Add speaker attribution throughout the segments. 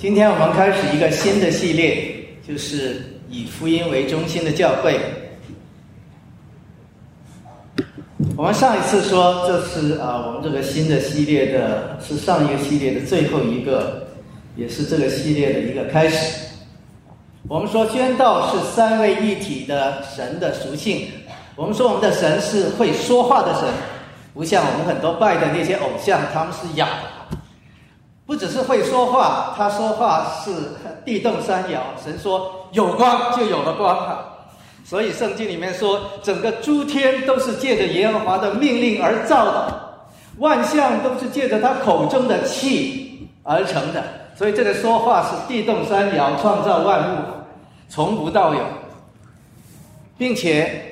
Speaker 1: 今天我们开始一个新的系列，就是以福音为中心的教会。我们上一次说，这是啊，我们这个新的系列的，是上一个系列的最后一个，也是这个系列的一个开始。我们说宣道是三位一体的神的属性。我们说我们的神是会说话的神，不像我们很多拜的那些偶像，他们是哑的。不只是会说话，他说话是地动山摇。神说有光就有了光哈，所以圣经里面说，整个诸天都是借着耶和华的命令而造的，万象都是借着他口中的气而成的。所以这个说话是地动山摇，创造万物，从无到有，并且。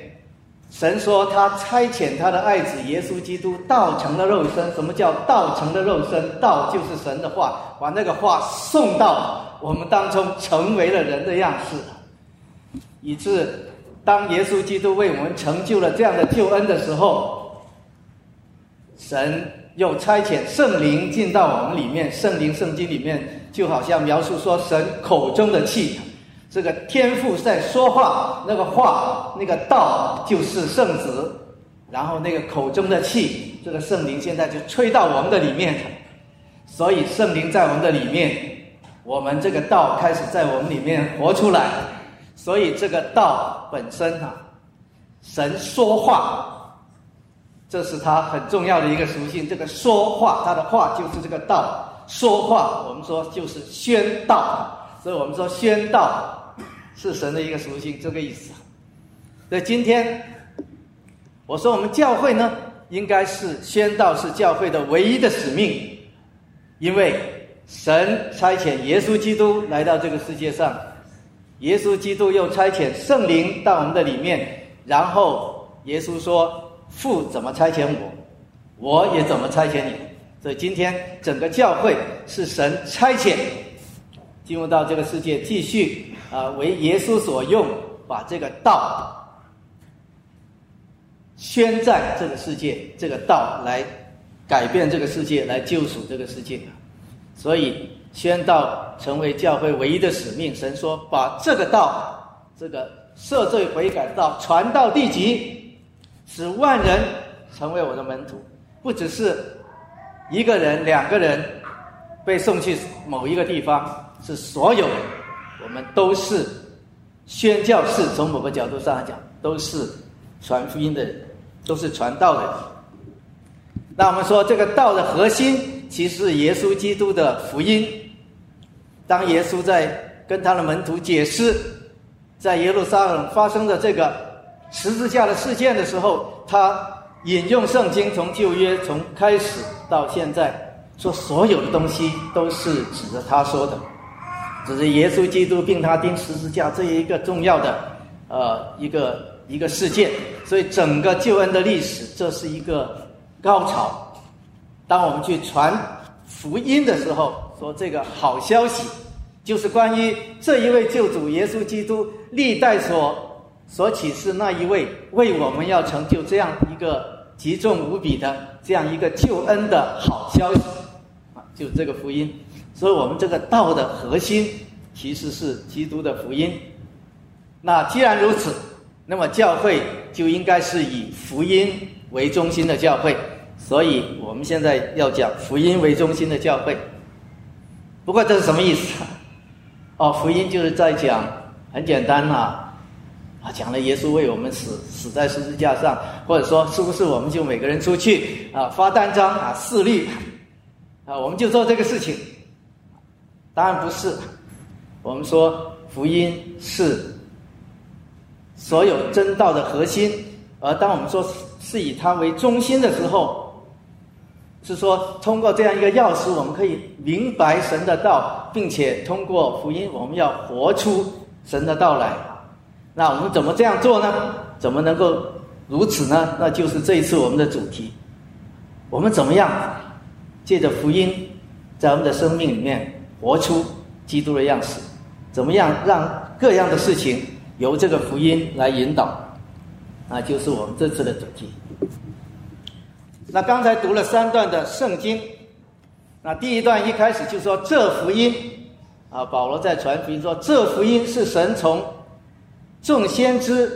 Speaker 1: 神说他差遣他的爱子耶稣基督道成了肉身。什么叫道成了肉身？道就是神的话，把那个话送到我们当中，成为了人的样式，以致当耶稣基督为我们成就了这样的救恩的时候，神又差遣圣灵进到我们里面。圣灵圣经里面就好像描述说，神口中的气。这个天父在说话，那个话，那个道就是圣子，然后那个口中的气，这个圣灵现在就吹到我们的里面，所以圣灵在我们的里面，我们这个道开始在我们里面活出来，所以这个道本身哈，神说话，这是他很重要的一个属性。这个说话，他的话就是这个道，说话我们说就是宣道，所以我们说宣道。是神的一个属性，这个意思。所以今天我说，我们教会呢，应该是宣道是教会的唯一的使命，因为神差遣耶稣基督来到这个世界上，耶稣基督又差遣圣灵到我们的里面，然后耶稣说：“父怎么差遣我，我也怎么差遣你。”所以今天整个教会是神差遣进入到这个世界，继续。啊，为耶稣所用，把这个道宣在这个世界，这个道来改变这个世界，来救赎这个世界。所以宣道成为教会唯一的使命。神说：“把这个道，这个赦罪悔改的道传到地极，使万人成为我的门徒。不只是一个人、两个人被送去某一个地方，是所有。”我们都是宣教士，从某个角度上来讲，都是传福音的人，都是传道的人。那我们说，这个道的核心，其实是耶稣基督的福音。当耶稣在跟他的门徒解释，在耶路撒冷发生的这个十字架的事件的时候，他引用圣经，从旧约从开始到现在，说所有的东西都是指着他说的。只是耶稣基督并他钉十字架这一个重要的，呃，一个一个事件，所以整个救恩的历史，这是一个高潮。当我们去传福音的时候，说这个好消息，就是关于这一位救主耶稣基督历代所所启示那一位为我们要成就这样一个极重无比的这样一个救恩的好消息，啊，就这个福音。所以我们这个道的核心其实是基督的福音。那既然如此，那么教会就应该是以福音为中心的教会。所以我们现在要讲福音为中心的教会。不过这是什么意思？哦，福音就是在讲很简单呐，啊，讲了耶稣为我们死，死在十字架上，或者说是不是我们就每个人出去啊发单张啊示律啊，我们就做这个事情。当然不是，我们说福音是所有真道的核心，而当我们说是以它为中心的时候，是说通过这样一个钥匙，我们可以明白神的道，并且通过福音，我们要活出神的道来。那我们怎么这样做呢？怎么能够如此呢？那就是这一次我们的主题：我们怎么样借着福音，在我们的生命里面。活出基督的样式，怎么样让各样的事情由这个福音来引导？那就是我们这次的主题。那刚才读了三段的圣经，那第一段一开始就说这福音啊，保罗在传福音说，这福音是神从众先知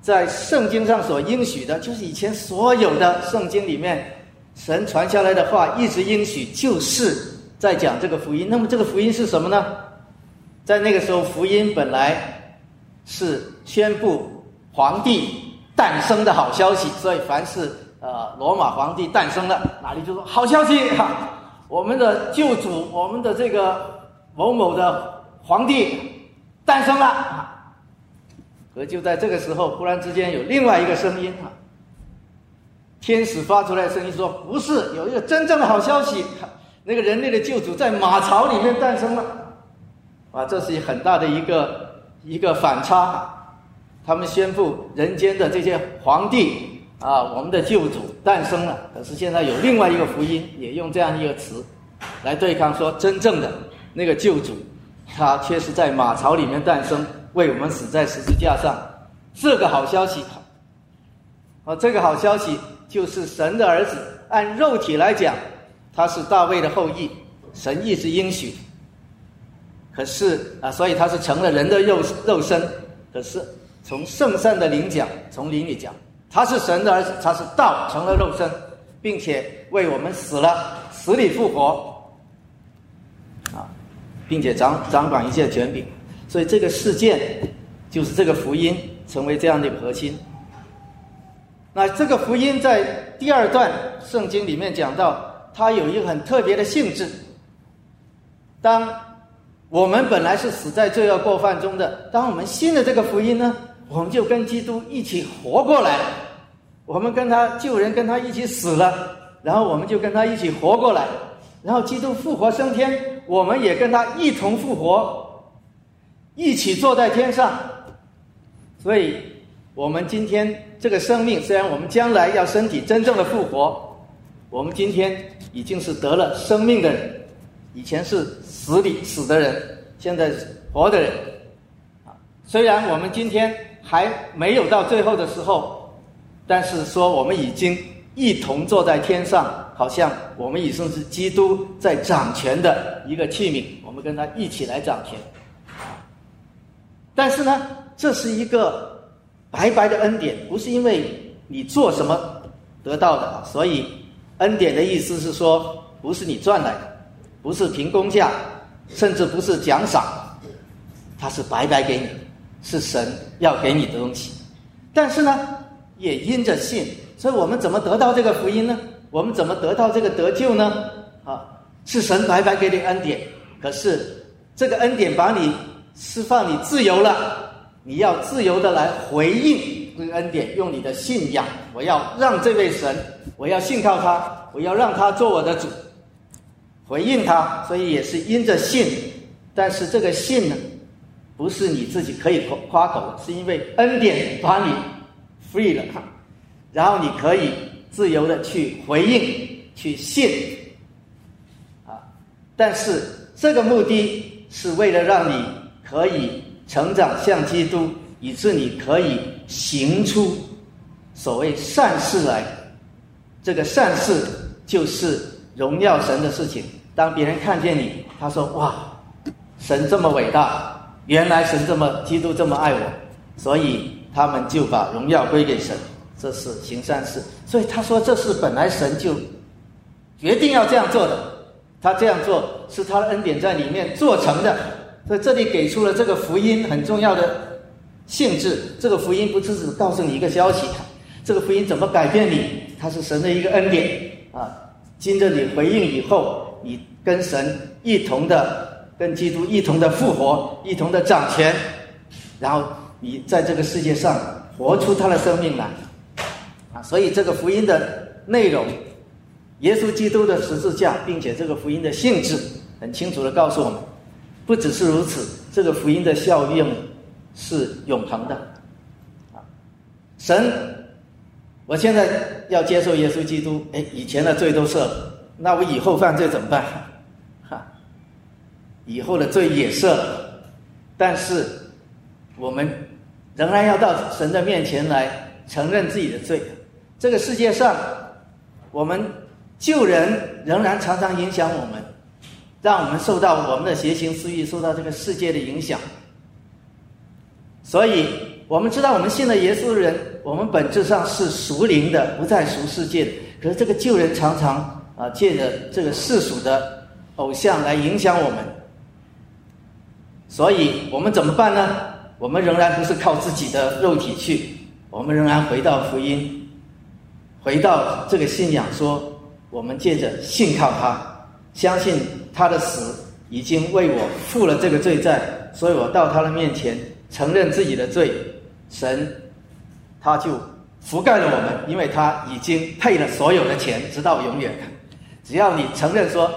Speaker 1: 在圣经上所应许的，就是以前所有的圣经里面神传下来的话，一直应许，就是在讲这个福音。那么这个福音是什么呢？在那个时候，福音本来是宣布皇帝诞生的好消息，所以凡是呃罗马皇帝诞生了，哪里就说好消息哈，我们的救主，我们的这个某某的皇帝诞生了啊。可就在这个时候，忽然之间有另外一个声音啊，天使发出来声音说：“不是，有一个真正的好消息，那个人类的救主在马槽里面诞生了。”啊，这是很大的一个一个反差。他们宣布人间的这些皇帝啊，我们的救主诞生了。可是现在有另外一个福音，也用这样一个词来对抗，说真正的那个救主，他却是在马槽里面诞生，为我们死在十字架上。这个好消息，啊，这个好消息就是神的儿子，按肉体来讲，他是大卫的后裔，神一直应许。可是啊，所以他是成了人的肉肉身。可是从圣善的灵讲，从灵里讲，他是神的儿子，他是道成了肉身，并且为我们死了，死里复活，啊，并且掌掌管一切权柄。所以这个事件就是这个福音成为这样的一个核心。那这个福音在第二段圣经里面讲到，它有一个很特别的性质，当。我们本来是死在罪恶过犯中的，当我们信了这个福音呢，我们就跟基督一起活过来。我们跟他救人，跟他一起死了，然后我们就跟他一起活过来。然后基督复活升天，我们也跟他一同复活，一起坐在天上。所以，我们今天这个生命，虽然我们将来要身体真正的复活，我们今天已经是得了生命的人，以前是。死里死的人，现在是活的人，啊，虽然我们今天还没有到最后的时候，但是说我们已经一同坐在天上，好像我们已经是基督在掌权的一个器皿，我们跟他一起来掌权。但是呢，这是一个白白的恩典，不是因为你做什么得到的，所以恩典的意思是说，不是你赚来的，不是凭工价。甚至不是奖赏，它是白白给你，是神要给你的东西。但是呢，也因着信，所以我们怎么得到这个福音呢？我们怎么得到这个得救呢？啊，是神白白给你恩典。可是这个恩典把你释放，你自由了，你要自由的来回应这个恩典，用你的信仰，我要让这位神，我要信靠他，我要让他做我的主。回应他，所以也是因着信，但是这个信呢，不是你自己可以夸夸口的，是因为恩典把你 free 了，然后你可以自由的去回应、去信，啊，但是这个目的是为了让你可以成长像基督，以致你可以行出所谓善事来，这个善事就是。荣耀神的事情，当别人看见你，他说：“哇，神这么伟大，原来神这么，基督这么爱我，所以他们就把荣耀归给神，这是行善事。所以他说，这是本来神就决定要这样做的，他这样做是他的恩典在里面做成的。所以这里给出了这个福音很重要的性质。这个福音不只是告诉你一个消息，这个福音怎么改变你？它是神的一个恩典啊。”经着你回应以后，你跟神一同的，跟基督一同的复活，一同的掌权，然后你在这个世界上活出他的生命来，啊！所以这个福音的内容，耶稣基督的十字架，并且这个福音的性质很清楚的告诉我们，不只是如此，这个福音的效用是永恒的，啊！神。我现在要接受耶稣基督，哎，以前的罪都赦了，那我以后犯罪怎么办？哈，以后的罪也赦了，但是我们仍然要到神的面前来承认自己的罪。这个世界上，我们救人仍然常常影响我们，让我们受到我们的邪情私欲，受到这个世界的影响。所以，我们知道我们信了耶稣的人，我们本质上是属灵的，不再属世界的。可是这个旧人常常啊，借着这个世俗的偶像来影响我们。所以我们怎么办呢？我们仍然不是靠自己的肉体去，我们仍然回到福音，回到这个信仰，说我们借着信靠他，相信他的死已经为我付了这个罪债，所以我到他的面前承认自己的罪，神他就覆盖了我们，因为他已经配了所有的钱，直到永远。只要你承认说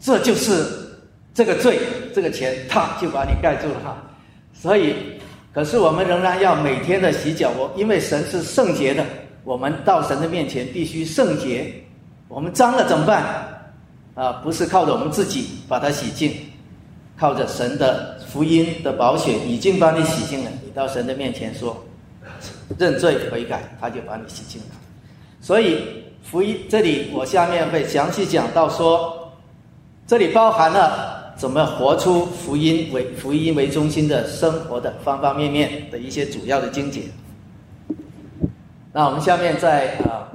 Speaker 1: 这就是这个罪，这个钱他就把你盖住了哈。所以，可是我们仍然要每天的洗脚。我因为神是圣洁的，我们到神的面前必须圣洁。我们脏了怎么办？啊，不是靠着我们自己把它洗净，靠着神的福音的宝血已经把你洗净了。你到神的面前说认罪悔改，他就把你洗净了。所以福音这里我下面会详细讲到说，这里包含了。怎么活出福音为福音为中心的生活的方方面面的一些主要的经节。那我们下面再啊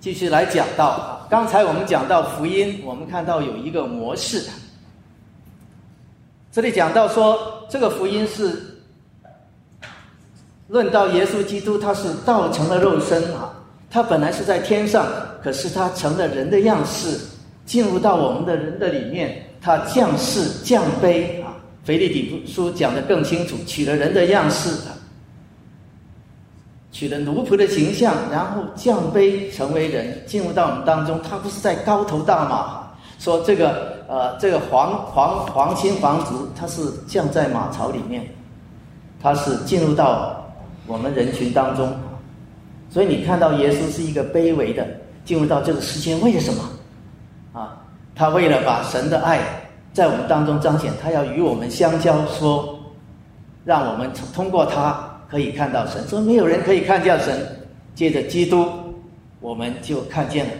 Speaker 1: 继续来讲到啊，刚才我们讲到福音，我们看到有一个模式。这里讲到说，这个福音是论到耶稣基督，他是道成了肉身啊，他本来是在天上，可是他成了人的样式，进入到我们的人的里面。他降世降卑啊，腓利比书讲的更清楚，取了人的样式啊，取了奴仆的形象，然后降卑成为人，进入到我们当中。他不是在高头大马，说这个呃这个皇皇皇亲皇族，他是降在马槽里面，他是进入到我们人群当中。所以你看到耶稣是一个卑微的进入到这个世界，为了什么啊？他为了把神的爱在我们当中彰显，他要与我们相交，说让我们通过他可以看到神。说没有人可以看见神，借着基督我们就看见了。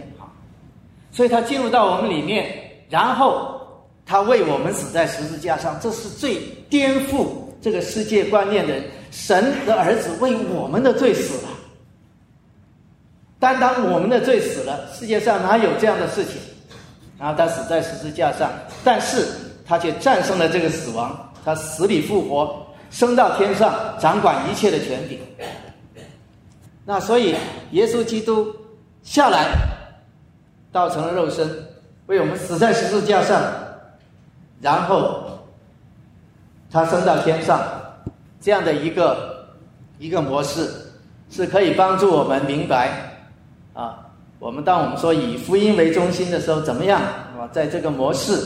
Speaker 1: 所以他进入到我们里面，然后他为我们死在十字架上，这是最颠覆这个世界观念的。神的儿子为我们的罪死了，担当我们的罪死了。世界上哪有这样的事情？然后他死在十字架上，但是他却战胜了这个死亡，他死里复活，升到天上，掌管一切的权柄。那所以耶稣基督下来，道成了肉身，为我们死在十字架上，然后他升到天上，这样的一个一个模式，是可以帮助我们明白啊。我们当我们说以福音为中心的时候，怎么样？啊，在这个模式，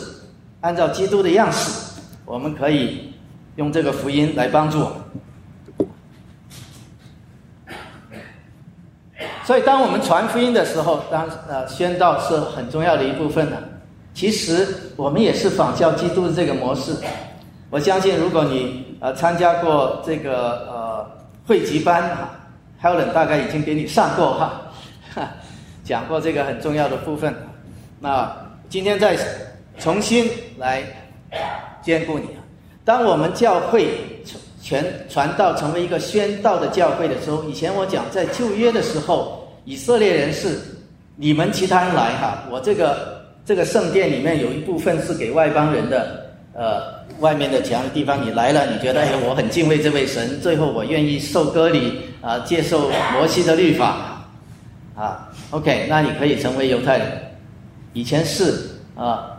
Speaker 1: 按照基督的样式，我们可以用这个福音来帮助我们。所以，当我们传福音的时候，当呃宣道是很重要的一部分的。其实，我们也是仿效基督的这个模式。我相信，如果你呃参加过这个呃汇集班哈，Helen 大概已经给你上过哈。讲过这个很重要的部分，那今天再重新来兼顾你。当我们教会全传道成为一个宣道的教会的时候，以前我讲在旧约的时候，以色列人是你们其他人来哈，我这个这个圣殿里面有一部分是给外邦人的，呃，外面的墙的地方你来了，你觉得哎，我很敬畏这位神，最后我愿意受割礼啊，接受摩西的律法。啊，OK，那你可以成为犹太人。以前是啊，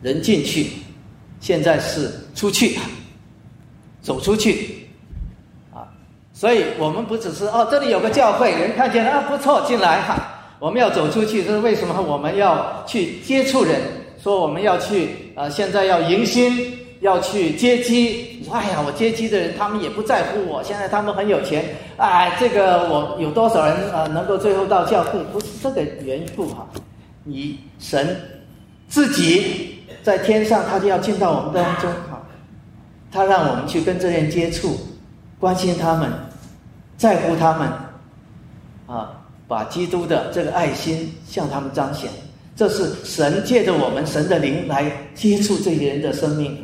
Speaker 1: 人进去，现在是出去，走出去，啊，所以我们不只是哦，这里有个教会，人看见了啊，不错，进来哈。我们要走出去，这是为什么？我们要去接触人，说我们要去啊，现在要迎新。要去接机，你说哎呀，我接机的人他们也不在乎我，现在他们很有钱，哎，这个我有多少人啊能够最后到教会？不是这个缘故哈，你神自己在天上，他就要进到我们当中哈，他让我们去跟这些人接触，关心他们，在乎他们，啊，把基督的这个爱心向他们彰显。这是神借着我们神的灵来接触这些人的生命。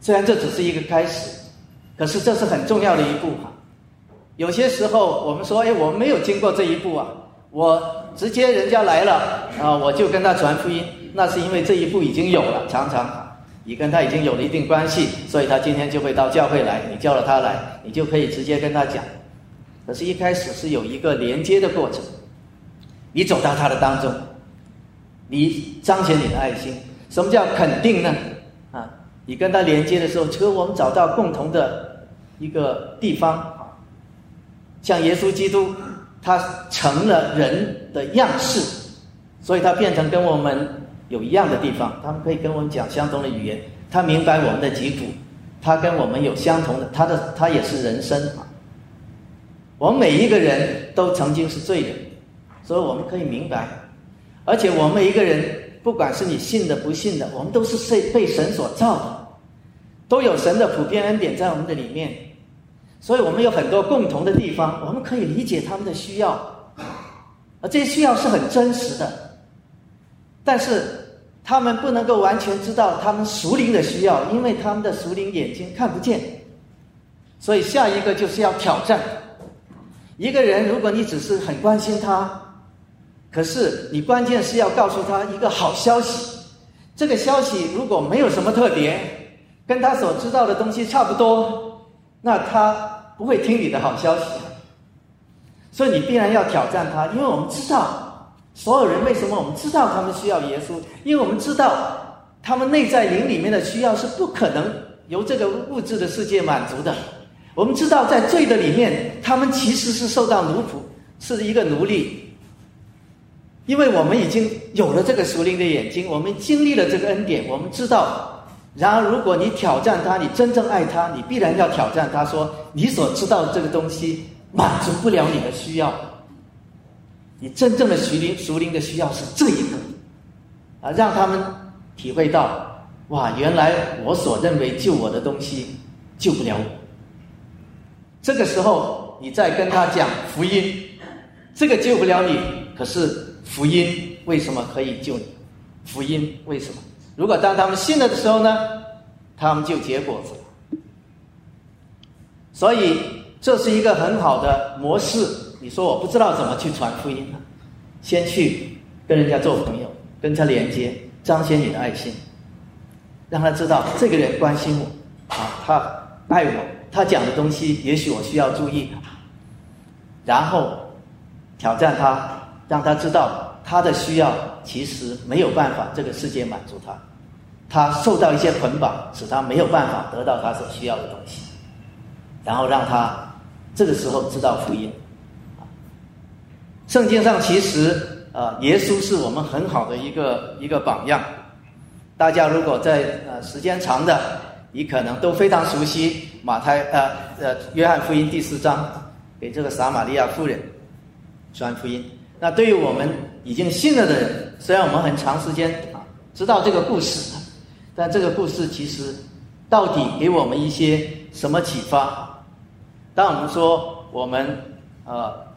Speaker 1: 虽然这只是一个开始，可是这是很重要的一步。有些时候我们说，哎，我没有经过这一步啊，我直接人家来了啊，我就跟他传福音，那是因为这一步已经有了，常常。你跟他已经有了一定关系，所以他今天就会到教会来。你叫了他来，你就可以直接跟他讲。可是，一开始是有一个连接的过程。你走到他的当中，你彰显你的爱心。什么叫肯定呢？啊，你跟他连接的时候，就我们找到共同的一个地方。像耶稣基督，他成了人的样式，所以他变成跟我们。有一样的地方，他们可以跟我们讲相同的语言，他明白我们的疾苦，他跟我们有相同的，他的他也是人生啊。我们每一个人都曾经是罪人，所以我们可以明白，而且我们每一个人，不管是你信的不信的，我们都是被被神所造的，都有神的普遍恩典在我们的里面，所以我们有很多共同的地方，我们可以理解他们的需要，而这些需要是很真实的。但是他们不能够完全知道他们熟灵的需要，因为他们的熟灵眼睛看不见。所以下一个就是要挑战一个人，如果你只是很关心他，可是你关键是要告诉他一个好消息。这个消息如果没有什么特别，跟他所知道的东西差不多，那他不会听你的好消息。所以你必然要挑战他，因为我们知道。所有人为什么我们知道他们需要耶稣？因为我们知道他们内在灵里面的需要是不可能由这个物质的世界满足的。我们知道在罪的里面，他们其实是受到奴仆，是一个奴隶。因为我们已经有了这个属灵的眼睛，我们经历了这个恩典，我们知道。然而，如果你挑战他，你真正爱他，你必然要挑战他说：你所知道的这个东西满足不了你的需要。你真正的属灵属灵的需要是这一个，啊，让他们体会到，哇，原来我所认为救我的东西救不了我。这个时候，你再跟他讲福音，这个救不了你，可是福音为什么可以救你？福音为什么？如果当他们信了的时候呢，他们就结果子了。所以这是一个很好的模式。你说我不知道怎么去传福音呢？先去跟人家做朋友，跟他连接，彰显你的爱心，让他知道这个人关心我，啊，他爱我，他讲的东西也许我需要注意，然后挑战他，让他知道他的需要其实没有办法这个世界满足他，他受到一些捆绑，使他没有办法得到他所需要的东西，然后让他这个时候知道福音。圣经上其实啊，耶稣是我们很好的一个一个榜样。大家如果在呃时间长的，你可能都非常熟悉马太呃呃约翰福音第四章，给这个撒玛利亚妇人传福音。那对于我们已经信了的人，虽然我们很长时间啊知道这个故事，但这个故事其实到底给我们一些什么启发？当我们说我们呃。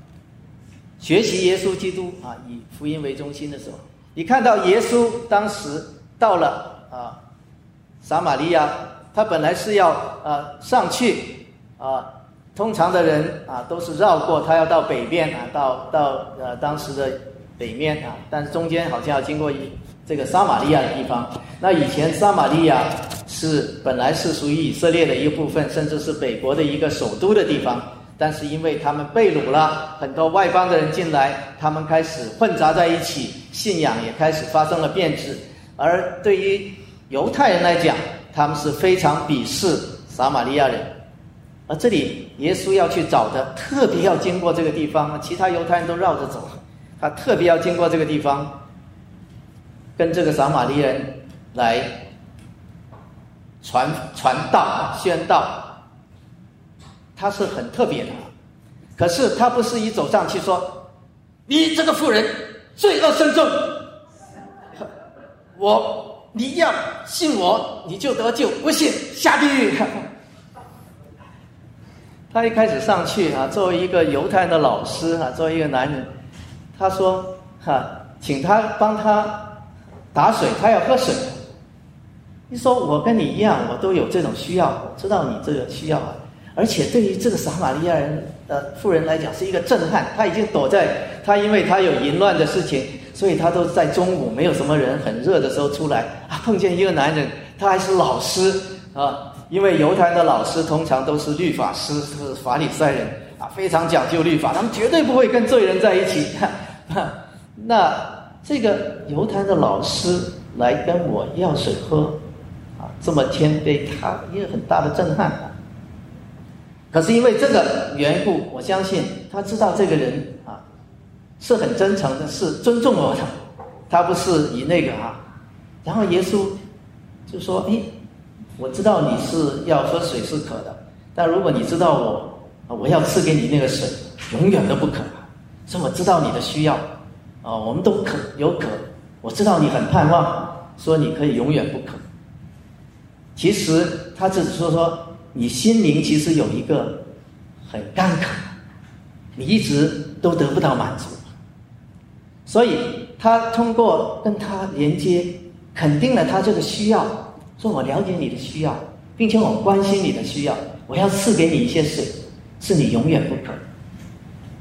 Speaker 1: 学习耶稣基督啊，以福音为中心的时候，你看到耶稣当时到了啊撒玛利亚，他本来是要呃上去啊，通常的人啊都是绕过，他要到北边啊，到到呃当时的北面啊，但是中间好像要经过一这个撒玛利亚的地方。那以前撒玛利亚是本来是属于以色列的一部分，甚至是北国的一个首都的地方。但是因为他们被掳了，很多外邦的人进来，他们开始混杂在一起，信仰也开始发生了变质。而对于犹太人来讲，他们是非常鄙视撒玛利亚人。而这里耶稣要去找的，特别要经过这个地方，其他犹太人都绕着走，他特别要经过这个地方，跟这个撒玛利亚人来传传道、宣道。他是很特别的，可是他不是一走上去说：“你这个妇人罪恶深重，我你要信我你就得救，不信下地狱。”他一开始上去啊，作为一个犹太的老师啊，作为一个男人，他说：“哈，请他帮他打水，他要喝水。你说我跟你一样，我都有这种需要，我知道你这个需要啊。而且对于这个撒玛利亚人的妇人来讲，是一个震撼。他已经躲在他，因为他有淫乱的事情，所以他都在中午没有什么人很热的时候出来啊，碰见一个男人，他还是老师啊，因为犹太的老师通常都是律法师，是法理赛人啊，非常讲究律法，他们绝对不会跟罪人在一起。那这个犹太的老师来跟我要水喝啊。这么谦卑，他一个很大的震撼。可是因为这个缘故，我相信他知道这个人啊是很真诚的，是尊重我的，他不是以那个啊。然后耶稣就说：“哎，我知道你是要喝水是渴的，但如果你知道我，我要赐给你那个水，永远都不渴。所以我知道你的需要啊，我们都渴有渴，我知道你很盼望，说你可以永远不渴。”其实他只是说说，你心灵其实有一个很干渴，你一直都得不到满足，所以他通过跟他连接，肯定了他这个需要，说我了解你的需要，并且我关心你的需要，我要赐给你一些水，是你永远不可。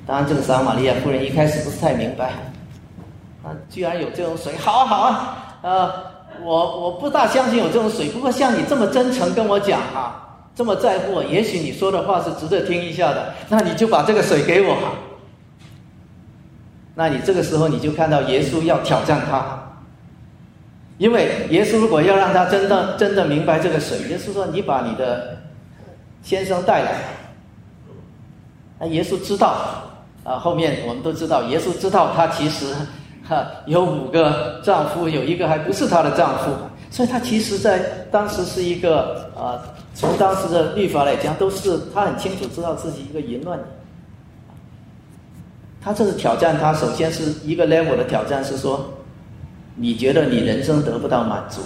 Speaker 1: 当然，这个撒玛利亚夫人一开始不是太明白，啊，居然有这种水，好啊好啊，呃。我我不大相信有这种水，不过像你这么真诚跟我讲哈，这么在乎我，也许你说的话是值得听一下的。那你就把这个水给我。那你这个时候你就看到耶稣要挑战他，因为耶稣如果要让他真的真的明白这个水，耶稣说：“你把你的先生带来。”那耶稣知道啊，后面我们都知道，耶稣知道他其实。哈，有五个丈夫，有一个还不是她的丈夫，所以她其实在当时是一个啊，从当时的律法来讲，都是他很清楚知道自己一个淫乱。他这是挑战他，首先是一个 level 的挑战，是说，你觉得你人生得不到满足，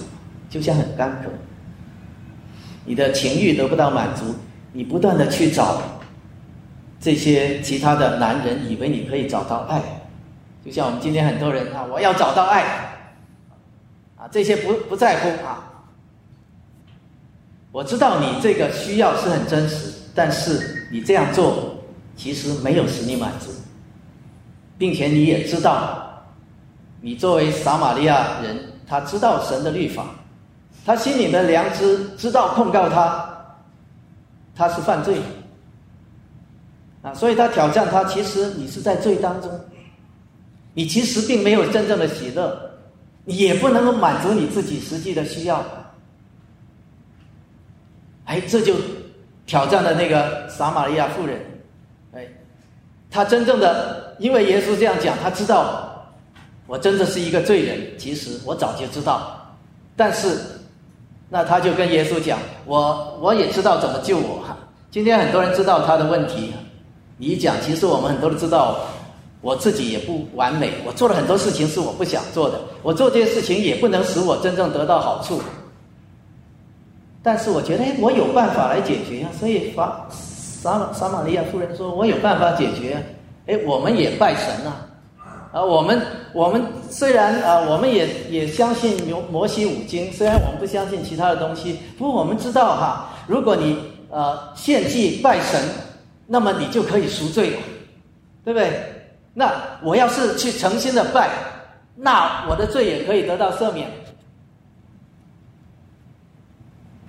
Speaker 1: 就像很干渴，你的情欲得不到满足，你不断的去找这些其他的男人，以为你可以找到爱。就像我们今天很多人啊，我要找到爱，啊，这些不不在乎啊。我知道你这个需要是很真实，但是你这样做其实没有使你满足，并且你也知道，你作为撒玛利亚人，他知道神的律法，他心里的良知知道控告他，他是犯罪，啊，所以他挑战他，其实你是在罪当中。你其实并没有真正的喜乐，你也不能够满足你自己实际的需要。哎，这就挑战了那个撒玛利亚妇人。哎，他真正的，因为耶稣这样讲，他知道我真的是一个罪人。其实我早就知道，但是那他就跟耶稣讲：“我我也知道怎么救我。”今天很多人知道他的问题，你一讲，其实我们很多人知道。我自己也不完美，我做了很多事情是我不想做的，我做这些事情也不能使我真正得到好处。但是我觉得，哎，我有办法来解决啊！所以法撒玛撒玛利亚夫人说：“我有办法解决。”哎，我们也拜神呐，啊，我们我们虽然啊，我们也也相信摩摩西五经，虽然我们不相信其他的东西，不过我们知道哈，如果你呃献祭拜神，那么你就可以赎罪了，对不对？那我要是去诚心的拜，那我的罪也可以得到赦免。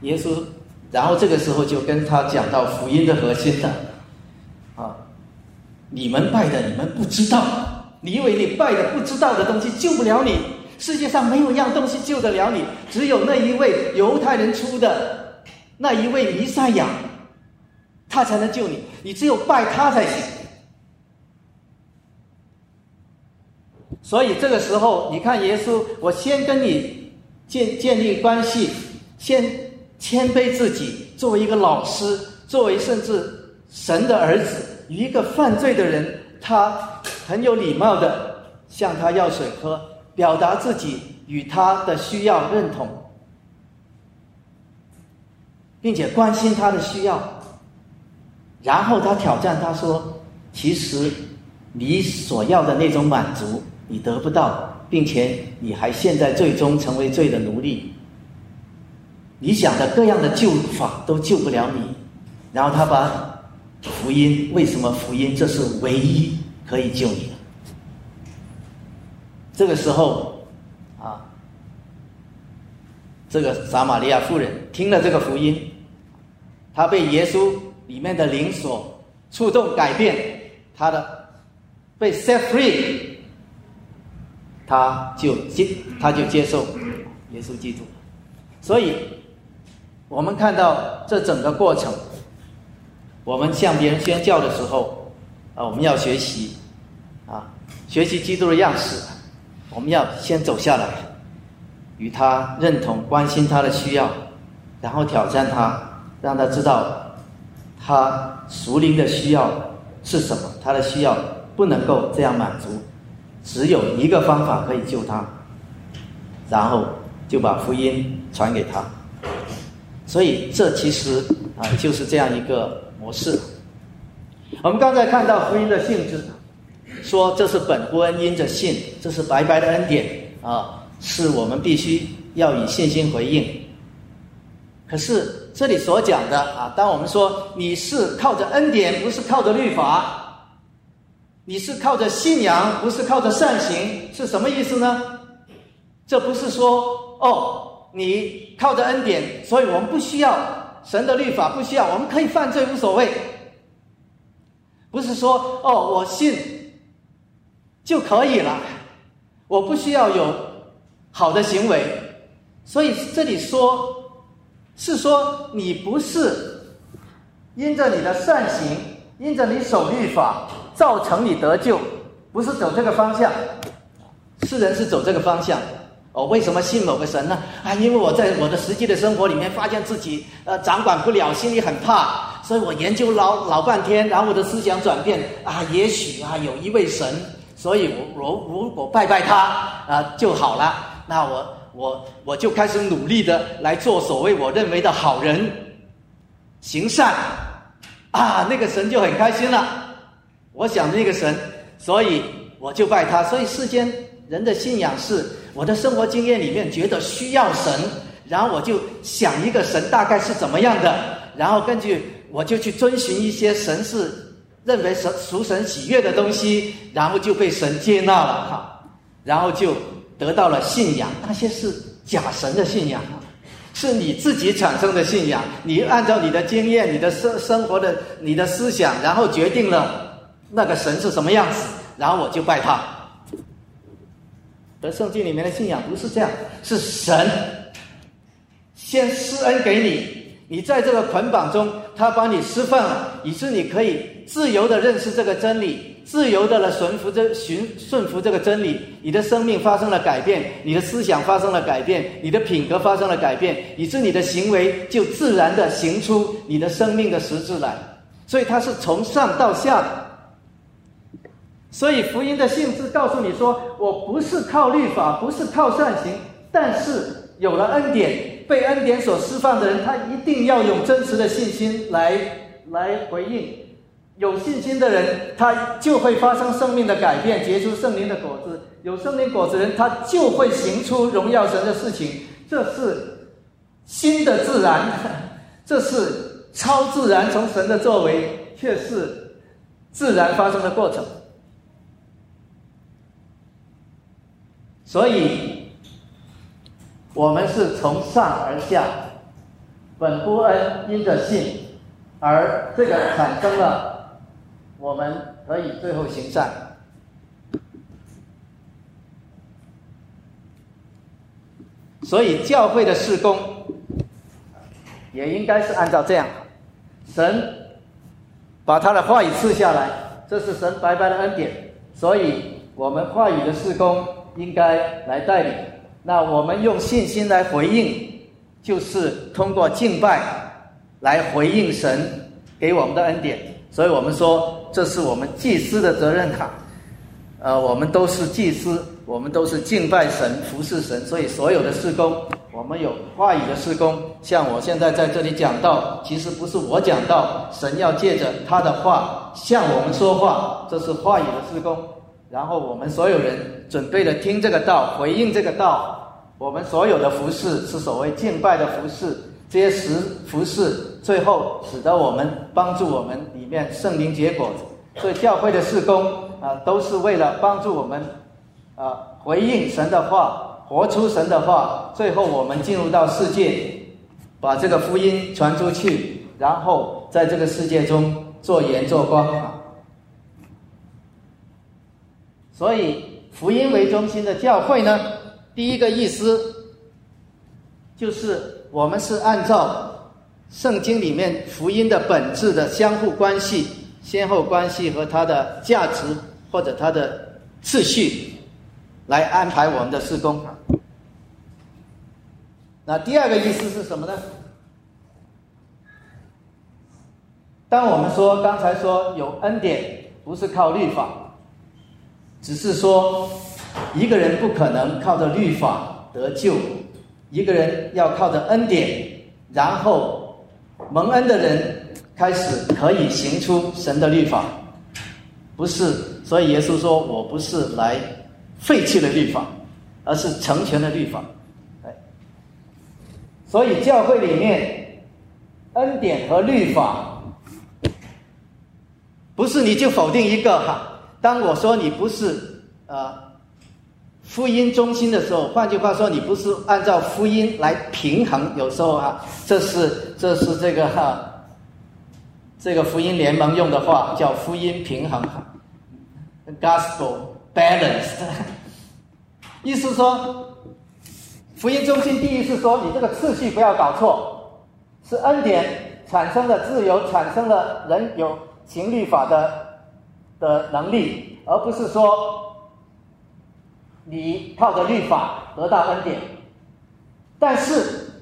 Speaker 1: 耶稣，然后这个时候就跟他讲到福音的核心了，啊，你们拜的你们不知道，你以为你拜的不知道的东西救不了你，世界上没有一样东西救得了你，只有那一位犹太人出的那一位弥赛亚，他才能救你，你只有拜他才行。所以这个时候，你看耶稣，我先跟你建建立关系，先谦卑自己，作为一个老师，作为甚至神的儿子，一个犯罪的人，他很有礼貌的向他要水喝，表达自己与他的需要认同，并且关心他的需要。然后他挑战他说：“其实你所要的那种满足。”你得不到，并且你还陷在最终成为罪的奴隶。你想的各样的救法都救不了你，然后他把福音，为什么福音这是唯一可以救你的？这个时候，啊，这个撒玛利亚妇人听了这个福音，她被耶稣里面的灵所触动，改变她的被 set free，他就接他就接受耶稣基督，所以。我们看到这整个过程，我们向别人宣教的时候，啊，我们要学习，啊，学习基督的样式，我们要先走下来，与他认同、关心他的需要，然后挑战他，让他知道他属灵的需要是什么，他的需要不能够这样满足，只有一个方法可以救他，然后就把福音传给他。所以这其实啊就是这样一个模式。我们刚才看到福音的性质，说这是本乎恩因着信，这是白白的恩典啊，是我们必须要以信心回应。可是这里所讲的啊，当我们说你是靠着恩典，不是靠着律法，你是靠着信仰，不是靠着善行，是什么意思呢？这不是说哦。你靠着恩典，所以我们不需要神的律法，不需要，我们可以犯罪无所谓。不是说哦，我信就可以了，我不需要有好的行为。所以这里说，是说你不是因着你的善行，因着你守律法，造成你得救，不是走这个方向。世人是走这个方向。我，为什么信某个神呢？啊，因为我在我的实际的生活里面发现自己呃掌管不了，心里很怕，所以我研究老老半天，然后我的思想转变啊，也许啊有一位神，所以我我如果拜拜他啊就好了，那我我我就开始努力的来做所谓我认为的好人，行善，啊那个神就很开心了，我想那个神，所以我就拜他，所以世间。人的信仰是我的生活经验里面觉得需要神，然后我就想一个神大概是怎么样的，然后根据我就去遵循一些神是认为神属神喜悦的东西，然后就被神接纳了哈，然后就得到了信仰。那些是假神的信仰，是你自己产生的信仰，你按照你的经验、你的生生活的、你的思想，然后决定了那个神是什么样子，然后我就拜他。而圣经里面的信仰不是这样，是神先施恩给你，你在这个捆绑中，他帮你释放了，以致你可以自由的认识这个真理，自由的来顺服这循顺服这个真理，你的生命发生了改变，你的思想发生了改变，你的品格发生了改变，以致你的行为就自然的行出你的生命的实质来。所以它是从上到下。所以福音的性质告诉你说，我不是靠律法，不是靠善行，但是有了恩典，被恩典所释放的人，他一定要用真实的信心来来回应。有信心的人，他就会发生生命的改变，结出圣灵的果子。有圣灵果子人，他就会行出荣耀神的事情。这是新的自然，这是超自然从神的作为，却是自然发生的过程。所以，我们是从上而下，本乎恩因着信，而这个产生了，我们可以最后行善。所以教会的事工，也应该是按照这样：神把他的话语赐下来，这是神白白的恩典，所以我们话语的事工。应该来带领，那我们用信心来回应，就是通过敬拜来回应神给我们的恩典。所以我们说，这是我们祭司的责任卡。呃，我们都是祭司，我们都是敬拜神、服侍神。所以所有的事工，我们有话语的事工。像我现在在这里讲到，其实不是我讲到，神要借着他的话向我们说话，这是话语的事工。然后我们所有人。准备了听这个道，回应这个道。我们所有的服饰是所谓敬拜的服饰，这些实服饰最后使得我们帮助我们里面圣灵结果。所以教会的事工啊，都是为了帮助我们啊回应神的话，活出神的话。最后我们进入到世界，把这个福音传出去，然后在这个世界中做盐做光。所以福音为中心的教会呢？第一个意思，就是我们是按照圣经里面福音的本质的相互关系、先后关系和它的价值或者它的次序来安排我们的施工。那第二个意思是什么呢？当我们说刚才说有恩典，不是靠律法，只是说。一个人不可能靠着律法得救，一个人要靠着恩典，然后蒙恩的人开始可以行出神的律法，不是。所以耶稣说：“我不是来废弃了律法，而是成全了律法。”哎，所以教会里面恩典和律法，不是你就否定一个哈。当我说你不是啊。福音中心的时候，换句话说，你不是按照福音来平衡。有时候啊，这是这是这个哈，这个福音联盟用的话叫福音平衡，gospel balance。意思说，福音中心第一是说，你这个次序不要搞错，是恩典产生了自由，产生了人有情律法的的能力，而不是说。你靠着律法得到恩典，但是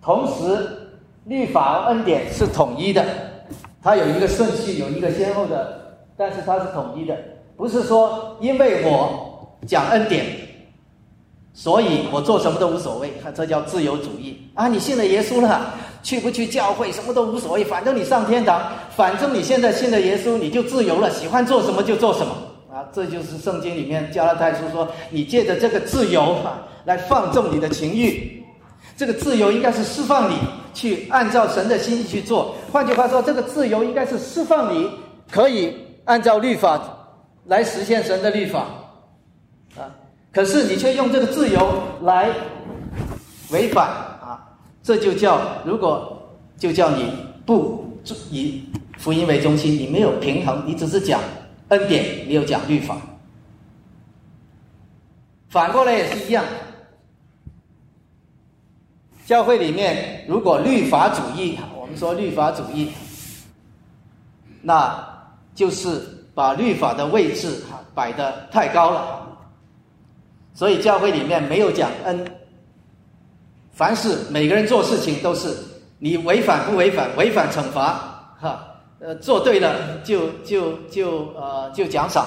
Speaker 1: 同时律法和恩典是统一的，它有一个顺序，有一个先后的，但是它是统一的，不是说因为我讲恩典，所以我做什么都无所谓，这叫自由主义啊！你信了耶稣了，去不去教会什么都无所谓，反正你上天堂，反正你现在信了耶稣，你就自由了，喜欢做什么就做什么。啊，这就是圣经里面加拉太书说，你借着这个自由啊，来放纵你的情欲，这个自由应该是释放你去按照神的心意去做。换句话说，这个自由应该是释放你可以按照律法来实现神的律法啊。可是你却用这个自由来违反，这就叫如果就叫你不以福音为中心，你没有平衡，你只是讲。恩典没有讲律法，反过来也是一样。教会里面如果律法主义，我们说律法主义，那就是把律法的位置摆的太高了。所以教会里面没有讲恩，凡是每个人做事情都是你违反不违反，违反惩罚，哈。呃，做对了就就就呃就奖赏！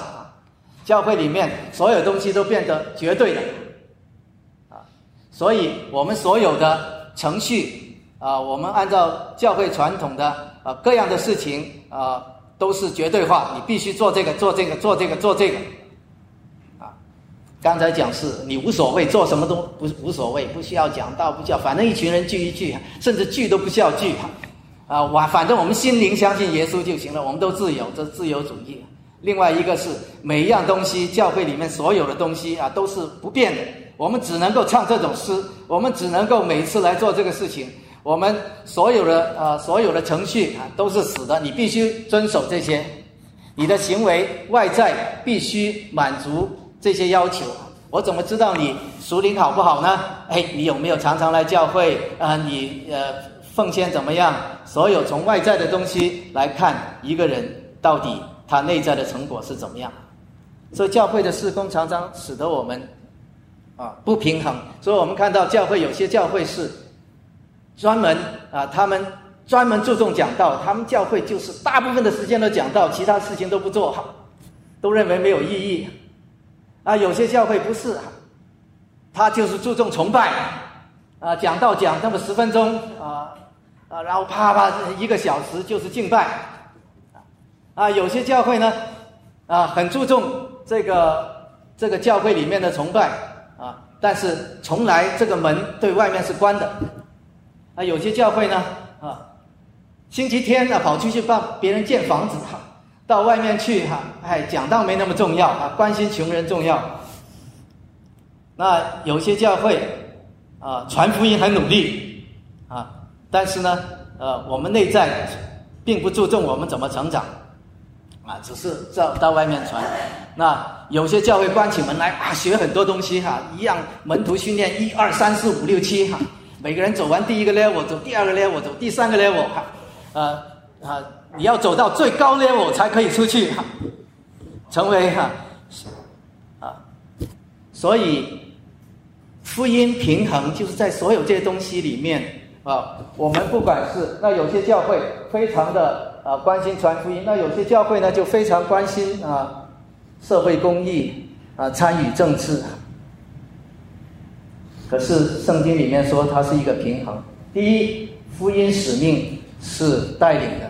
Speaker 1: 教会里面所有东西都变得绝对的啊，所以我们所有的程序啊，我们按照教会传统的啊各样的事情啊，都是绝对化，你必须做这个做这个做这个做这个。刚才讲是你无所谓做什么都 不无所谓，不需要讲道，不需要，反正一群人聚一聚，甚至聚都不需要聚。啊，我反正我们心灵相信耶稣就行了，我们都自由，这是自由主义。另外一个是每一样东西，教会里面所有的东西啊，都是不变的。我们只能够唱这种诗，我们只能够每次来做这个事情。我们所有的啊，所有的程序啊，都是死的，你必须遵守这些。你的行为外在必须满足这些要求。我怎么知道你属灵好不好呢？哎，你有没有常常来教会啊？你呃。奉献怎么样？所有从外在的东西来看，一个人到底他内在的成果是怎么样？所以教会的事工常常使得我们啊不平衡。所以我们看到教会有些教会是专门啊，他们专门注重讲道，他们教会就是大部分的时间都讲道，其他事情都不做，都认为没有意义。啊，有些教会不是，他就是注重崇拜啊，讲到讲那么十分钟啊。啊，然后啪啪一个小时就是敬拜，啊，有些教会呢，啊，很注重这个这个教会里面的崇拜啊，但是从来这个门对外面是关的。啊，有些教会呢啊，星期天呢跑出去帮别人建房子，到外面去哈，哎，讲道没那么重要啊，关心穷人重要。那有些教会啊，传福音很努力啊，但是呢，呃，我们内在并不注重我们怎么成长。啊，只是到到外面传。那有些教会关起门来啊，学很多东西哈，一样门徒训练一二三四五六七哈，每个人走完第一个 level，走第二个 level，走第三个 level 哈，呃啊，你要走到最高 level 才可以出去，成为哈啊，所以福音平衡就是在所有这些东西里面啊，我们不管是那有些教会非常的。啊，关心传福音。那有些教会呢，就非常关心啊，社会公益啊，参与政治。可是圣经里面说，它是一个平衡。第一，福音使命是带领的，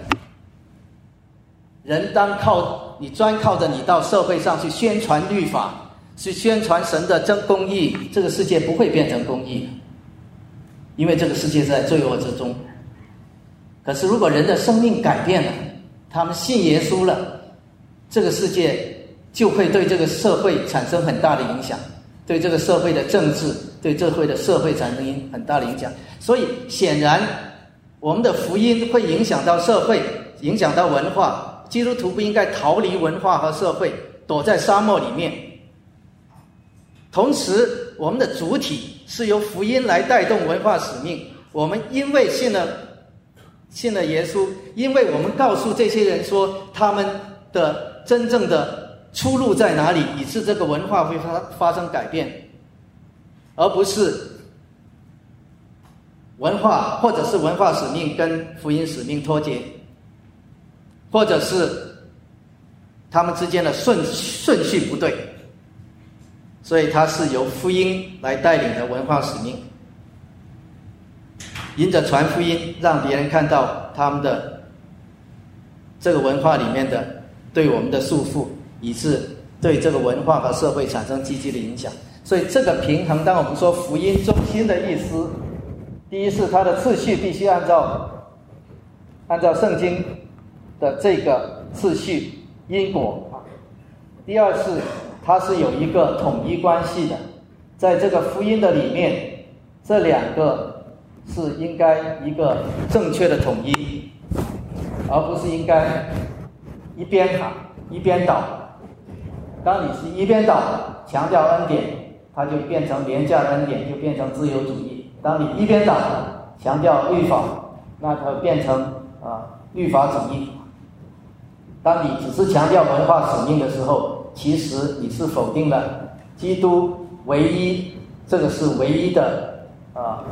Speaker 1: 人当靠你专靠着你到社会上去宣传律法，去宣传神的真公义，这个世界不会变成公义，因为这个世界在罪恶之中。可是，如果人的生命改变了，他们信耶稣了，这个世界就会对这个社会产生很大的影响，对这个社会的政治，对这会的社会产生很大的影响。所以，显然我们的福音会影响到社会，影响到文化。基督徒不应该逃离文化和社会，躲在沙漠里面。同时，我们的主体是由福音来带动文化使命。我们因为信了。信了耶稣，因为我们告诉这些人说他们的真正的出路在哪里，以致这个文化会发发生改变，而不是文化或者是文化使命跟福音使命脱节，或者是他们之间的顺顺序不对，所以它是由福音来带领的文化使命。迎着传福音，让别人看到他们的这个文化里面的对我们的束缚，以致对这个文化和社会产生积极的影响。所以这个平衡，当我们说福音中心的意思，第一是它的次序必须按照按照圣经的这个次序因果啊；第二是它是有一个统一关系的，在这个福音的里面，这两个。是应该一个正确的统一，而不是应该一边哈一边倒。当你是一边倒，强调恩典，它就变成廉价恩典，就变成自由主义；当你一边倒，强调律法，那它变成啊律法主义。当你只是强调文化使命的时候，其实你是否定了基督唯一，这个是唯一的啊。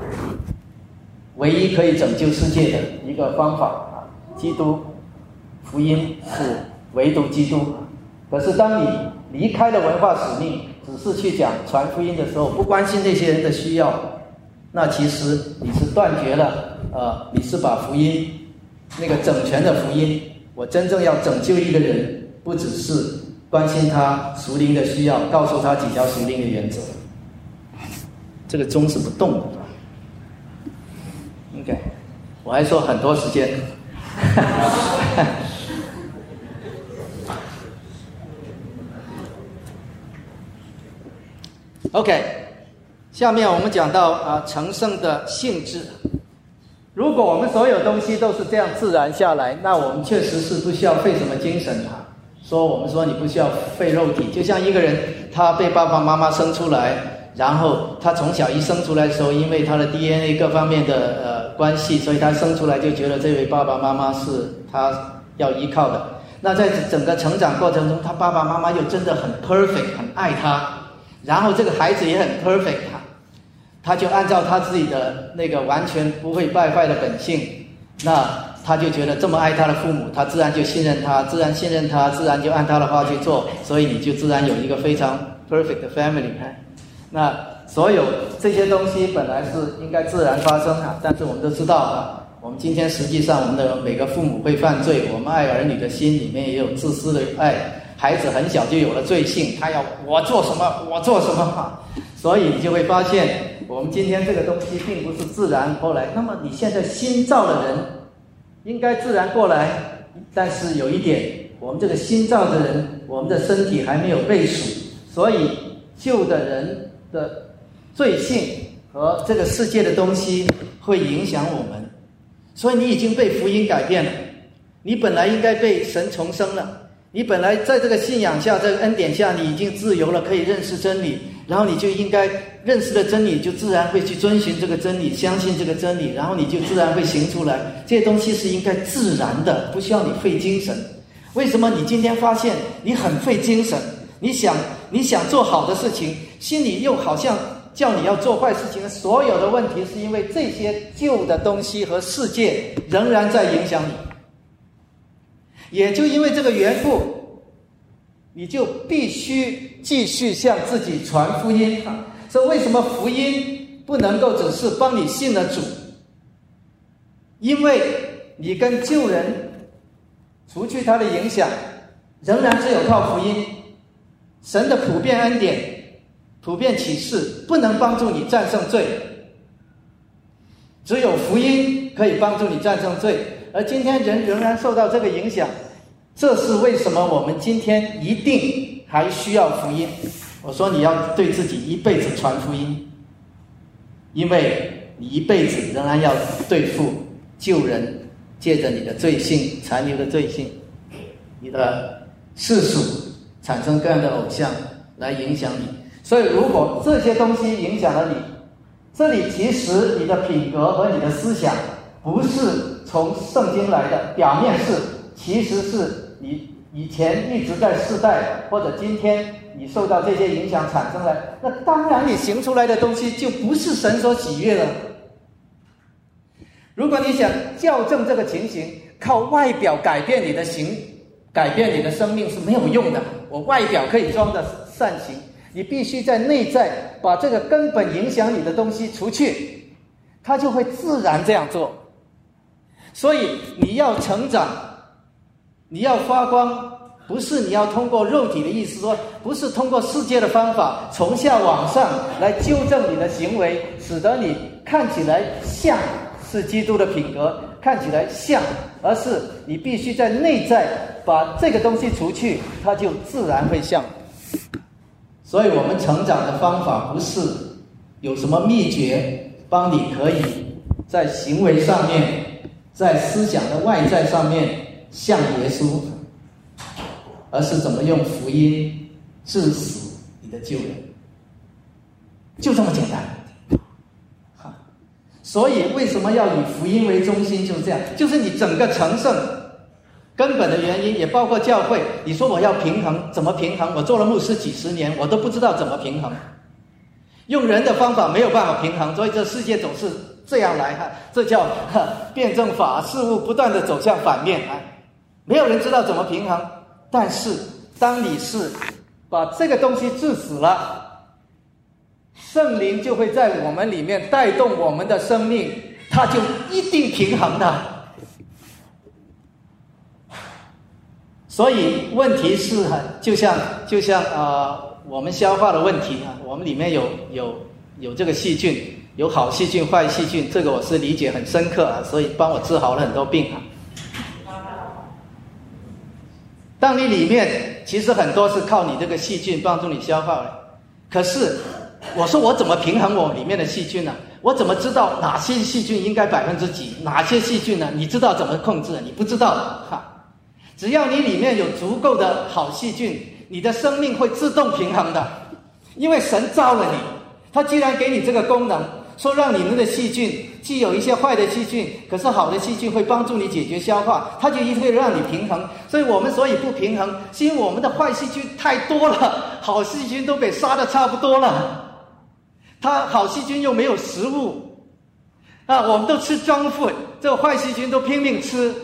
Speaker 1: 唯一可以拯救世界的一个方法啊，基督福音是唯独基督。可是当你离开了文化使命，只是去讲传福音的时候，不关心那些人的需要，那其实你是断绝了呃，你是把福音那个整全的福音，我真正要拯救一个人，不只是关心他熟灵的需要，告诉他几条熟灵的原则，这个钟是不动的。OK，我还说很多时间。OK，下面我们讲到啊成圣的性质。如果我们所有东西都是这样自然下来，那我们确实是不需要费什么精神啊。说我们说你不需要费肉体，就像一个人他被爸爸妈妈生出来。然后他从小一生出来的时候，因为他的 DNA 各方面的呃关系，所以他生出来就觉得这位爸爸妈妈是他要依靠的。那在整个成长过程中，他爸爸妈妈又真的很 perfect，很爱他。然后这个孩子也很 perfect，他就按照他自己的那个完全不会败坏的本性，那他就觉得这么爱他的父母，他自然就信任他，自然信任他，自然就按他的话去做，所以你就自然有一个非常 perfect 的 family。那所有这些东西本来是应该自然发生啊，但是我们都知道啊，我们今天实际上我们的每个父母会犯罪，我们爱儿女的心里面也有自私的爱，孩子很小就有了罪性，他要我做什么我做什么，所以你就会发现，我们今天这个东西并不是自然过来。那么你现在新造的人，应该自然过来，但是有一点，我们这个新造的人，我们的身体还没有被赎，所以旧的人的罪性和这个世界的东西会影响我们，所以你已经被福音改变了。你本来应该被神重生了，你本来在这个信仰下，这个恩典下，你已经自由了，可以认识真理，然后你就应该认识了真理，就自然会去遵循这个真理，相信这个真理，然后你就自然会行出来。这些东西是应该自然的，不需要你费精神。为什么你今天发现你很费精神？你想你想做好的事情，心里又好像叫你要做坏事情。所有的问题是因为这些旧的东西和世界仍然在影响你。也就因为这个缘故，你就必须继续向自己传福音。说为什么福音不能够只是帮你信了主？因为你跟旧人除去他的影响，仍然只有靠福音。神的普遍恩典、普遍启示不能帮助你战胜罪，只有福音可以帮助你战胜罪。而今天人仍然受到这个影响，这是为什么？我们今天一定还需要福音。我说你要对自己一辈子传福音，因为你一辈子仍然要对付旧人，借着你的罪性、残留的罪性，你的世俗产生各样的偶像来影响你。所以，如果这些东西影响了你，这里其实你的品格和你的思想不是。从圣经来的，表面是，其实是你以前一直在世代，或者今天你受到这些影响产生的，那当然你行出来的东西就不是神所喜悦了。如果你想校正这个情形，靠外表改变你的行，改变你的生命是没有用的。我外表可以装的善行，你必须在内在把这个根本影响你的东西除去，它就会自然这样做。所以你要成长，你要发光，不是你要通过肉体的意思说，不是通过世界的方法从下往上来纠正你的行为，使得你看起来像是基督的品格，看起来像，而是你必须在内在把这个东西除去，它就自然会像。所以我们成长的方法不是有什么秘诀帮你可以在行为上面。在思想的外在上面像耶稣，而是怎么用福音致死你的旧人，就这么简单。哈，所以为什么要以福音为中心？就是这样，就是你整个成圣根本的原因，也包括教会。你说我要平衡，怎么平衡？我做了牧师几十年，我都不知道怎么平衡。用人的方法没有办法平衡，所以这世界总是。这样来哈，这叫辩证法，事物不断的走向反面啊！没有人知道怎么平衡，但是当你是把这个东西治死了，圣灵就会在我们里面带动我们的生命，它就一定平衡的。所以问题是很就像就像啊，我们消化的问题啊，我们里面有有有这个细菌。有好细菌、坏细菌，这个我是理解很深刻啊，所以帮我治好了很多病啊。当你里面其实很多是靠你这个细菌帮助你消化的，可是我说我怎么平衡我里面的细菌呢？我怎么知道哪些细菌应该百分之几，哪些细菌呢？你知道怎么控制？你不知道哈。只要你里面有足够的好细菌，你的生命会自动平衡的，因为神造了你，他既然给你这个功能。说让你们的细菌既有一些坏的细菌，可是好的细菌会帮助你解决消化，它就一定会让你平衡。所以我们所以不平衡，是因为我们的坏细菌太多了，好细菌都被杀的差不多了。它好细菌又没有食物，啊，我们都吃脏粪，这个坏细菌都拼命吃。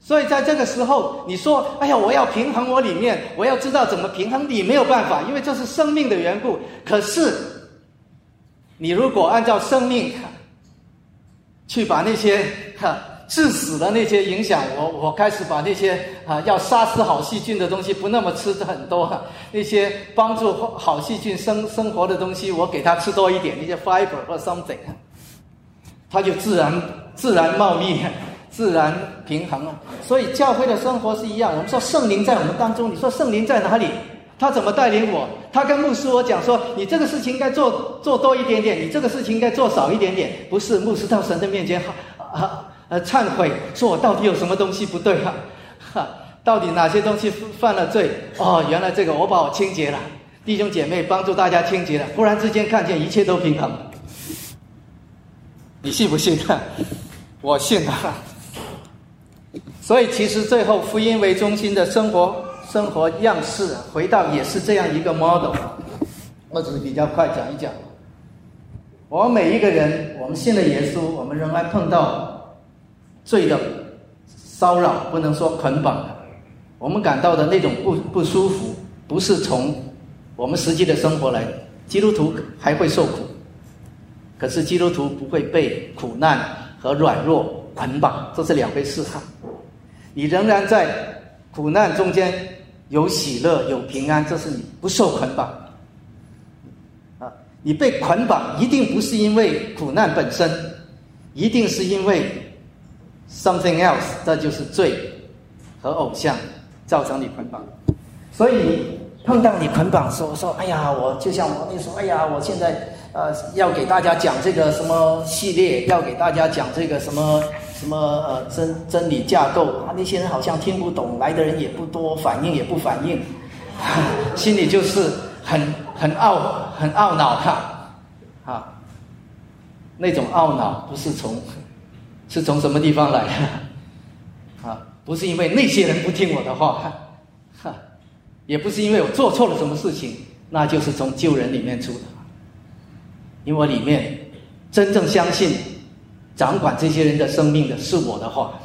Speaker 1: 所以在这个时候，你说，哎呀，我要平衡我里面，我要知道怎么平衡，你没有办法，因为这是生命的缘故。可是。你如果按照生命去把那些哈致死的那些影响我，我开始把那些啊要杀死好细菌的东西不那么吃的很多，那些帮助好细菌生生活的东西，我给它吃多一点，那些 fiber 或 something，它就自然自然茂密，自然平衡了。所以教会的生活是一样，我们说圣灵在我们当中，你说圣灵在哪里？他怎么带领我？他跟牧师我讲说：“你这个事情应该做做多一点点，你这个事情应该做少一点点。”不是牧师到神的面前哈，啊呃忏悔，说我到底有什么东西不对啊？哈，到底哪些东西犯了罪？哦，原来这个我把我清洁了，弟兄姐妹帮助大家清洁了，忽然之间看见一切都平衡。你信不信？我信啊。所以其实最后福音为中心的生活。生活样式回到也是这样一个 model，我只是比较快讲一讲。我们每一个人，我们信了耶稣，我们仍然碰到罪的骚扰，不能说捆绑我们感到的那种不不舒服，不是从我们实际的生活来。基督徒还会受苦，可是基督徒不会被苦难和软弱捆绑，这是两回事哈。你仍然在苦难中间。有喜乐，有平安，这是你不受捆绑啊！你被捆绑，一定不是因为苦难本身，一定是因为 something else，这就是罪和偶像造成你捆绑。所以碰到你捆绑时候，说：“哎呀，我就像我那时候，哎呀，我现在呃要给大家讲这个什么系列，要给大家讲这个什么。”什么呃真真理架构啊？那些人好像听不懂，来的人也不多，反应也不反应，心里就是很很懊很懊恼哈，啊，那种懊恼不是从是从什么地方来的？啊，不是因为那些人不听我的话，哈，也不是因为我做错了什么事情，那就是从救人里面出的，因为我里面真正相信。掌管这些人的生命的是我的话，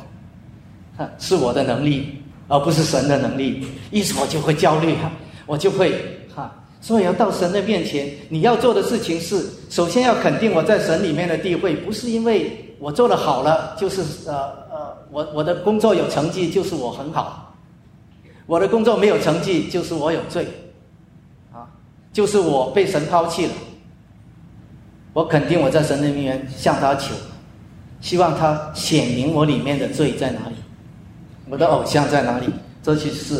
Speaker 1: 是我的能力，而不是神的能力。一说我就会焦虑哈，我就会哈。所以要到神的面前，你要做的事情是，首先要肯定我在神里面的地位，不是因为我做的好了，就是呃呃，我我的工作有成绩，就是我很好；我的工作没有成绩，就是我有罪，啊，就是我被神抛弃了。我肯定我在神的面前向他求。希望他显明我里面的罪在哪里，我的偶像在哪里？这就是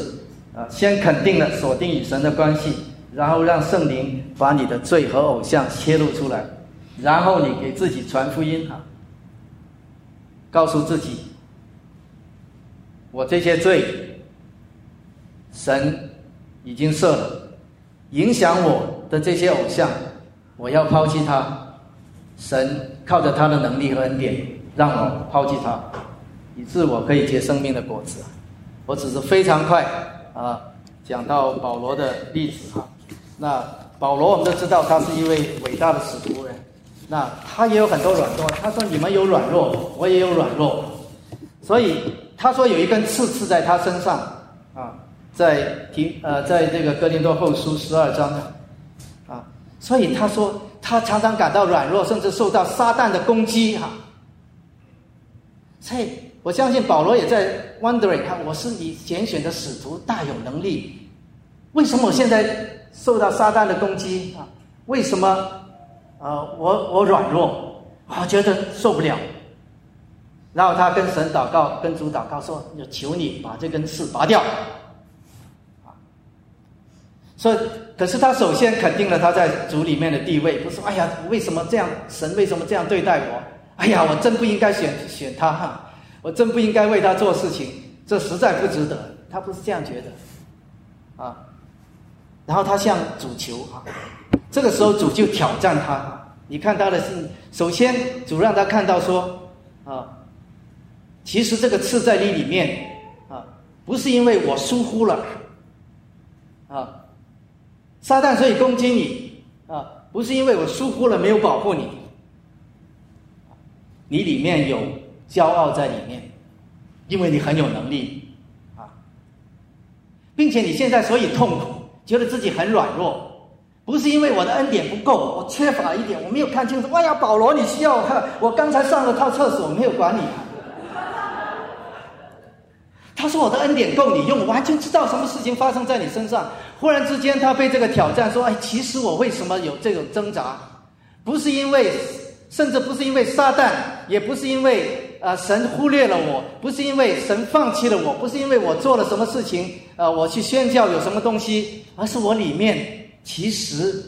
Speaker 1: 啊，先肯定了锁定与神的关系，然后让圣灵把你的罪和偶像揭露出来，然后你给自己传福音啊，告诉自己，我这些罪，神已经赦了，影响我的这些偶像，我要抛弃他。神靠着他的能力和恩典，让我抛弃他，以致我可以结生命的果子。我只是非常快啊，讲到保罗的例子哈。那保罗我们都知道，他是一位伟大的使徒人。那他也有很多软弱。他说：“你们有软弱，我也有软弱。”所以他说有一根刺刺在他身上啊，在提呃，在这个哥林多后书十二章啊，所以他说。他常常感到软弱，甚至受到撒旦的攻击，哈。所以我相信保罗也在 wondering，看我是你拣选的使徒，大有能力，为什么我现在受到撒旦的攻击啊？为什么啊？我我软弱，我觉得受不了。然后他跟神祷告，跟主祷告说：“求你把这根刺拔掉。”所以，可是他首先肯定了他在主里面的地位，不是？哎呀，为什么这样？神为什么这样对待我？哎呀，我真不应该选选他哈！我真不应该为他做事情，这实在不值得。他不是这样觉得，啊。然后他向主求啊，这个时候主就挑战他。你看他的是，首先主让他看到说啊，其实这个刺在你里面啊，不是因为我疏忽了啊。撒旦所以攻击你啊，不是因为我疏忽了没有保护你，你里面有骄傲在里面，因为你很有能力啊，并且你现在所以痛苦，觉得自己很软弱，不是因为我的恩典不够，我缺乏一点，我没有看清楚。哎呀，保罗，你需要，我刚才上了趟厕所，没有管你。他说：“我的恩典够你用，完全知道什么事情发生在你身上。”忽然之间，他被这个挑战说：“哎，其实我为什么有这种挣扎？不是因为，甚至不是因为撒旦，也不是因为啊神忽略了我，不是因为神放弃了我，不是因为我做了什么事情啊我去宣教有什么东西，而是我里面其实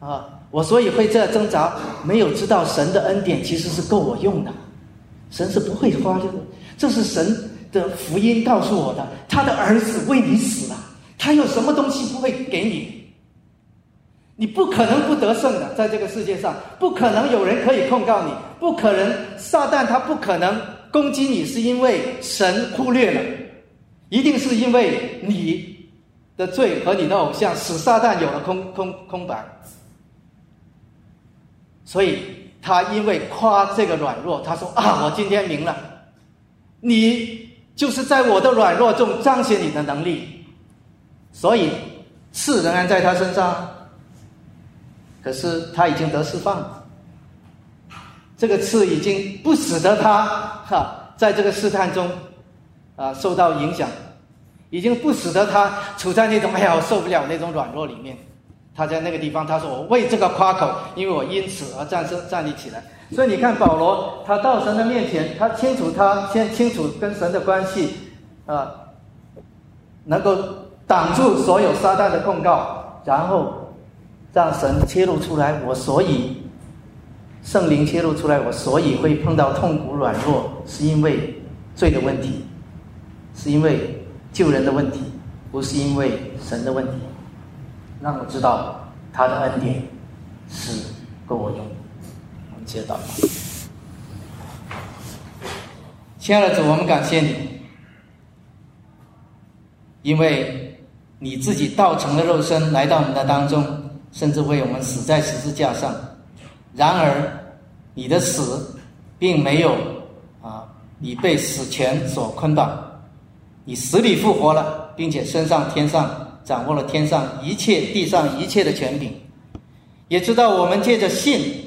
Speaker 1: 啊我所以会这挣扎，没有知道神的恩典其实是够我用的，神是不会花的，这是神。”的福音告诉我的，他的儿子为你死了，他有什么东西不会给你？你不可能不得胜的，在这个世界上，不可能有人可以控告你，不可能撒旦他不可能攻击你，是因为神忽略了，一定是因为你的罪和你的偶像使撒旦有了空空空白，所以他因为夸这个软弱，他说啊，我今天明了，你。就是在我的软弱中彰显你的能力，所以刺仍然在他身上，可是他已经得释放了，这个刺已经不使得他哈在这个试探中啊受到影响，已经不使得他处在那种哎呀我受不了那种软弱里面，他在那个地方他说我为这个夸口，因为我因此而站身站立起来。所以你看，保罗他到神的面前，他清楚他先清楚跟神的关系，啊，能够挡住所有撒旦的控告，然后让神揭露出来，我所以圣灵揭露出来，我所以会碰到痛苦软弱，是因为罪的问题，是因为救人的问题，不是因为神的问题，让我知道他的恩典是够我用。接到了，亲爱的主，我们感谢你，因为你自己道成了肉身来到我们的当中，甚至为我们死在十字架上。然而，你的死并没有啊，你被死权所捆绑，你死里复活了，并且升上天上，掌握了天上一切、地上一切的权柄，也知道我们借着信。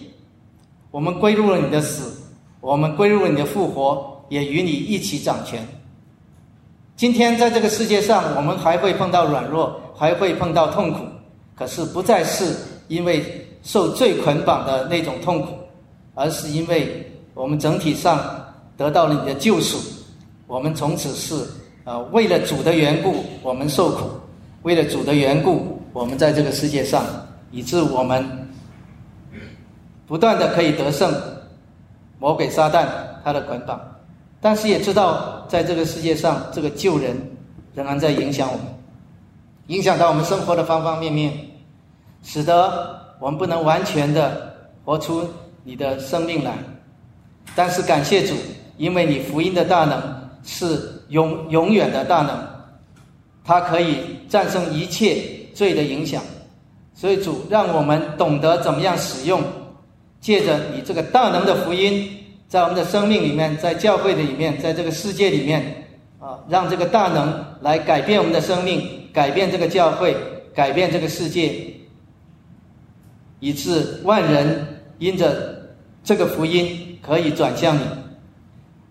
Speaker 1: 我们归入了你的死，我们归入了你的复活，也与你一起掌权。今天在这个世界上，我们还会碰到软弱，还会碰到痛苦，可是不再是因为受罪捆绑的那种痛苦，而是因为我们整体上得到了你的救赎。我们从此是呃，为了主的缘故，我们受苦；为了主的缘故，我们在这个世界上，以致我们。不断的可以得胜，魔鬼撒旦他的捆绑，但是也知道在这个世界上，这个救人仍然在影响我们，影响到我们生活的方方面面，使得我们不能完全的活出你的生命来。但是感谢主，因为你福音的大能是永永远的大能，它可以战胜一切罪的影响，所以主让我们懂得怎么样使用。借着你这个大能的福音，在我们的生命里面，在教会的里面，在这个世界里面，啊，让这个大能来改变我们的生命，改变这个教会，改变这个世界，以致万人因着这个福音可以转向你，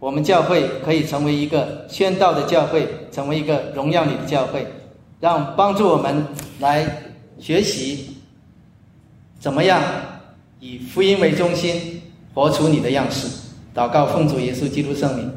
Speaker 1: 我们教会可以成为一个宣道的教会，成为一个荣耀你的教会，让帮助我们来学习怎么样。以福音为中心，活出你的样式。祷告，奉主耶稣基督圣名。